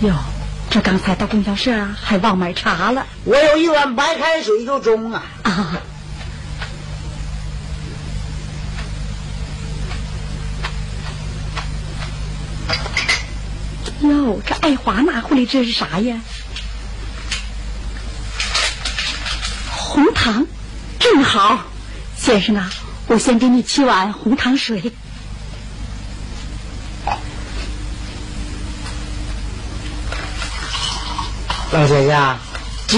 哟，这刚才到供销社啊，还忘买茶了。我有一碗白开水就中啊。啊。哟，这爱华拿回来这是啥呀？红糖，正好，先生啊，我先给你沏碗红糖水。老姐姐，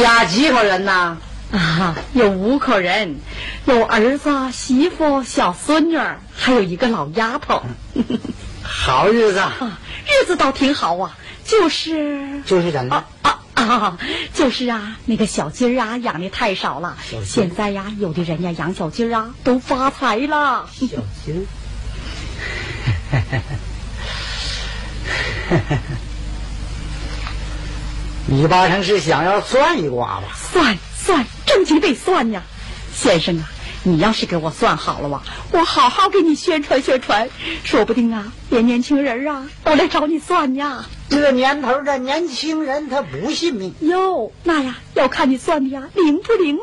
家几口人呐？啊，有五口人，有儿子、媳妇、小孙女，还有一个老丫头。好日子，啊日子倒挺好啊，就是就是怎的啊啊，就是啊，那个小鸡儿啊养的太少了，现在呀，有的人呀养小鸡儿啊都发财了。小鸡儿。你八成是想要算一卦吧？算算，正经得算呀，先生啊，你要是给我算好了哇，我好好给你宣传宣传，说不定啊，连年轻人啊都来找你算呀。这年头的年轻人他不信命哟，那呀要看你算的呀灵不灵了。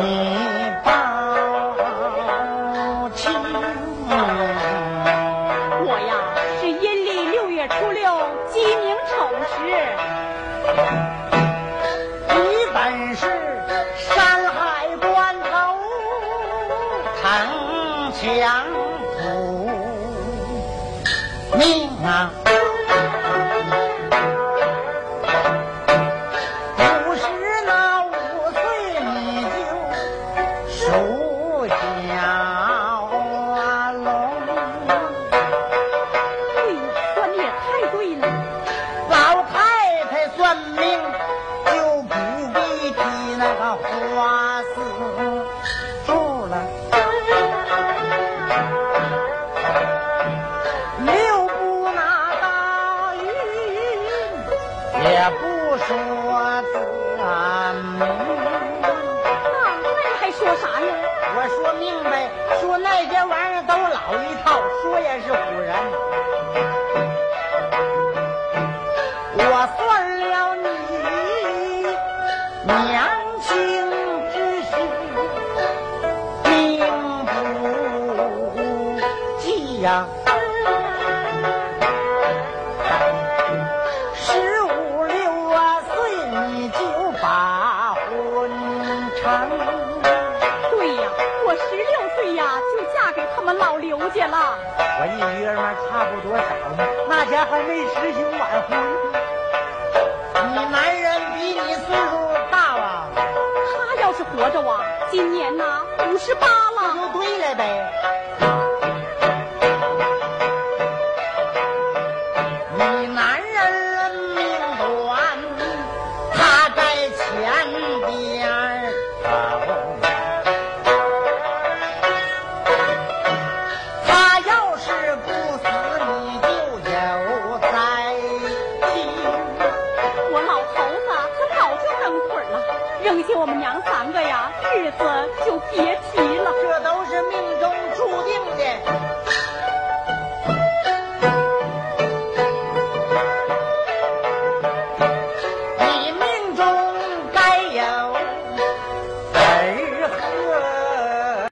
你报清我呀是阴历六月初六鸡鸣丑时你本是山海关头城墙土命啊。吴小龙，哎呀，算的也太对了，老太太算命就不必提那个花四住了。三，留不拿大云，也不说三名。明白说那些玩意儿都老一套说也是唬人我算了你年轻之时命不济呀十五六啊岁你就把婚成。我一女儿们差差不多少呢，那家还没实行晚婚。你男人比你岁数大了？他要是活着啊，今年呐五十八了。就对了呗。我们娘三个呀日子就别提了。这都是命中注定的。